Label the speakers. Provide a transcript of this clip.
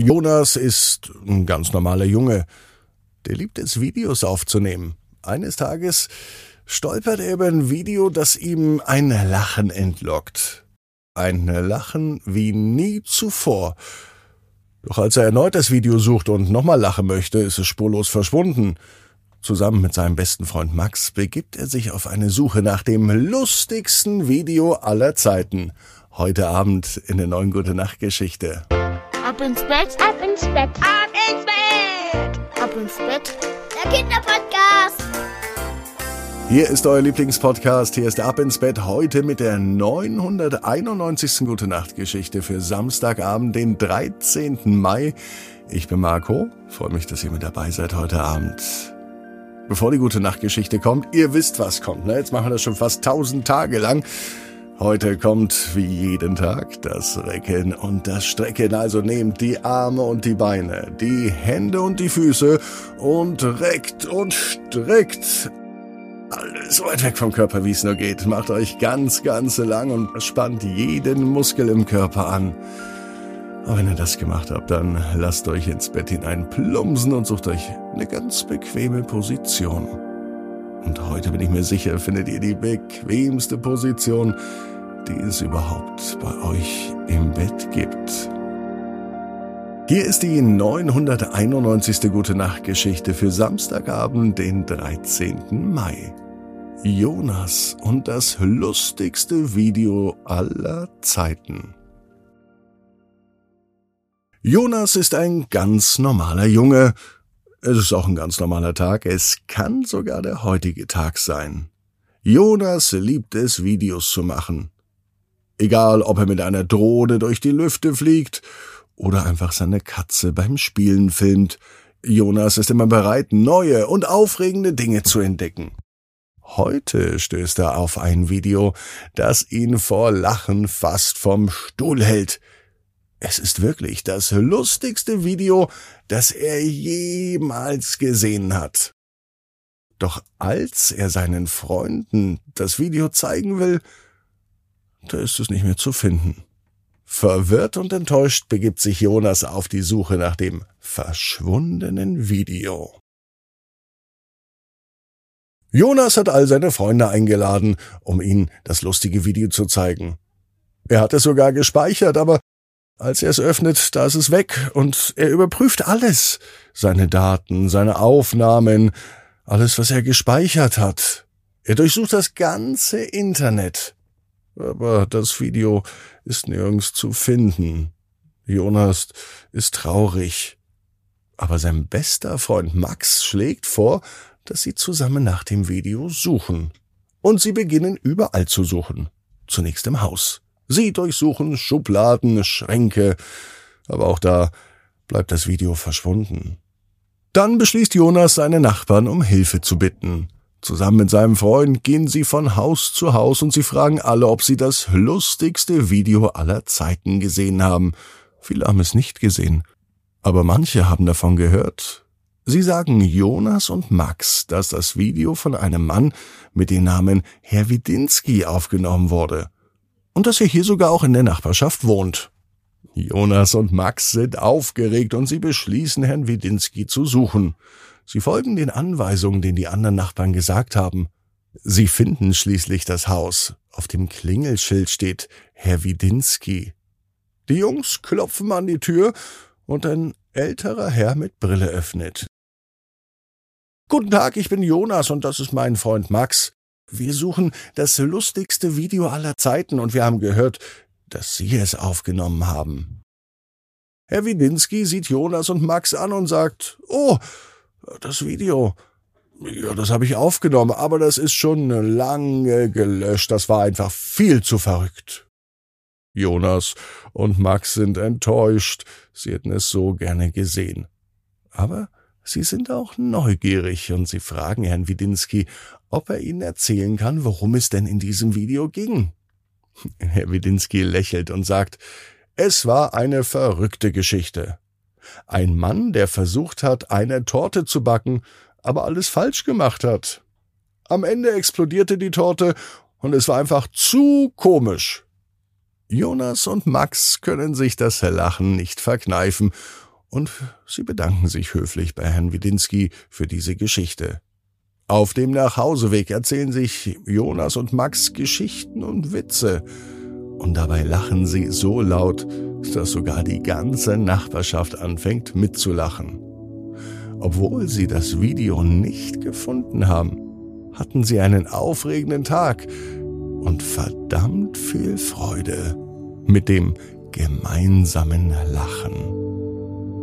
Speaker 1: Jonas ist ein ganz normaler Junge. Der liebt es, Videos aufzunehmen. Eines Tages stolpert er über ein Video, das ihm ein Lachen entlockt. Ein Lachen wie nie zuvor. Doch als er erneut das Video sucht und nochmal lachen möchte, ist es spurlos verschwunden. Zusammen mit seinem besten Freund Max begibt er sich auf eine Suche nach dem lustigsten Video aller Zeiten. Heute Abend in der neuen Gute Nacht Geschichte.
Speaker 2: Ab ins Bett,
Speaker 3: ab ins Bett,
Speaker 2: ab ins Bett,
Speaker 3: ab ins Bett.
Speaker 2: Der Kinderpodcast.
Speaker 1: Hier ist euer Lieblingspodcast. Hier ist der Ab ins Bett heute mit der 991. Gute Nacht Geschichte für Samstagabend, den 13. Mai. Ich bin Marco. Freue mich, dass ihr mit dabei seid heute Abend. Bevor die Gute Nacht Geschichte kommt, ihr wisst, was kommt. Ne? Jetzt machen wir das schon fast 1000 Tage lang. Heute kommt wie jeden Tag das Recken und das Strecken. Also nehmt die Arme und die Beine, die Hände und die Füße und reckt und streckt. Alles so weit weg vom Körper, wie es nur geht. Macht euch ganz, ganz lang und spannt jeden Muskel im Körper an. Und wenn ihr das gemacht habt, dann lasst euch ins Bett hinein plumpsen und sucht euch eine ganz bequeme Position. Heute bin ich mir sicher, findet ihr die bequemste Position, die es überhaupt bei euch im Bett gibt. Hier ist die 991. Gute Nacht Geschichte für Samstagabend, den 13. Mai. Jonas und das lustigste Video aller Zeiten. Jonas ist ein ganz normaler Junge, es ist auch ein ganz normaler Tag. Es kann sogar der heutige Tag sein. Jonas liebt es, Videos zu machen. Egal, ob er mit einer Drohne durch die Lüfte fliegt oder einfach seine Katze beim Spielen filmt. Jonas ist immer bereit, neue und aufregende Dinge zu entdecken. Heute stößt er auf ein Video, das ihn vor Lachen fast vom Stuhl hält. Es ist wirklich das lustigste Video, das er jemals gesehen hat. Doch als er seinen Freunden das Video zeigen will, da ist es nicht mehr zu finden. Verwirrt und enttäuscht begibt sich Jonas auf die Suche nach dem verschwundenen Video. Jonas hat all seine Freunde eingeladen, um ihnen das lustige Video zu zeigen. Er hat es sogar gespeichert, aber als er es öffnet, da ist es weg und er überprüft alles. Seine Daten, seine Aufnahmen, alles, was er gespeichert hat. Er durchsucht das ganze Internet. Aber das Video ist nirgends zu finden. Jonas ist traurig. Aber sein bester Freund Max schlägt vor, dass sie zusammen nach dem Video suchen. Und sie beginnen überall zu suchen. Zunächst im Haus. Sie durchsuchen Schubladen, Schränke, aber auch da bleibt das Video verschwunden. Dann beschließt Jonas, seine Nachbarn um Hilfe zu bitten. Zusammen mit seinem Freund gehen sie von Haus zu Haus und sie fragen alle, ob sie das lustigste Video aller Zeiten gesehen haben. Viele haben es nicht gesehen, aber manche haben davon gehört. Sie sagen Jonas und Max, dass das Video von einem Mann mit dem Namen Herr Widinski aufgenommen wurde und dass er hier sogar auch in der Nachbarschaft wohnt. Jonas und Max sind aufgeregt und sie beschließen, Herrn Widinski zu suchen. Sie folgen den Anweisungen, den die anderen Nachbarn gesagt haben. Sie finden schließlich das Haus. Auf dem Klingelschild steht Herr Widinski. Die Jungs klopfen an die Tür und ein älterer Herr mit Brille öffnet. Guten Tag, ich bin Jonas und das ist mein Freund Max. Wir suchen das lustigste Video aller Zeiten und wir haben gehört, dass Sie es aufgenommen haben. Herr Widinski sieht Jonas und Max an und sagt, Oh, das Video. Ja, das habe ich aufgenommen, aber das ist schon lange gelöscht. Das war einfach viel zu verrückt. Jonas und Max sind enttäuscht. Sie hätten es so gerne gesehen. Aber Sie sind auch neugierig und Sie fragen Herrn Widinski, ob er Ihnen erzählen kann, worum es denn in diesem Video ging. Herr Widinski lächelt und sagt, es war eine verrückte Geschichte. Ein Mann, der versucht hat, eine Torte zu backen, aber alles falsch gemacht hat. Am Ende explodierte die Torte und es war einfach zu komisch. Jonas und Max können sich das Lachen nicht verkneifen und sie bedanken sich höflich bei Herrn Widinski für diese Geschichte. Auf dem Nachhauseweg erzählen sich Jonas und Max Geschichten und Witze, und dabei lachen sie so laut, dass sogar die ganze Nachbarschaft anfängt mitzulachen. Obwohl sie das Video nicht gefunden haben, hatten sie einen aufregenden Tag und verdammt viel Freude mit dem gemeinsamen Lachen.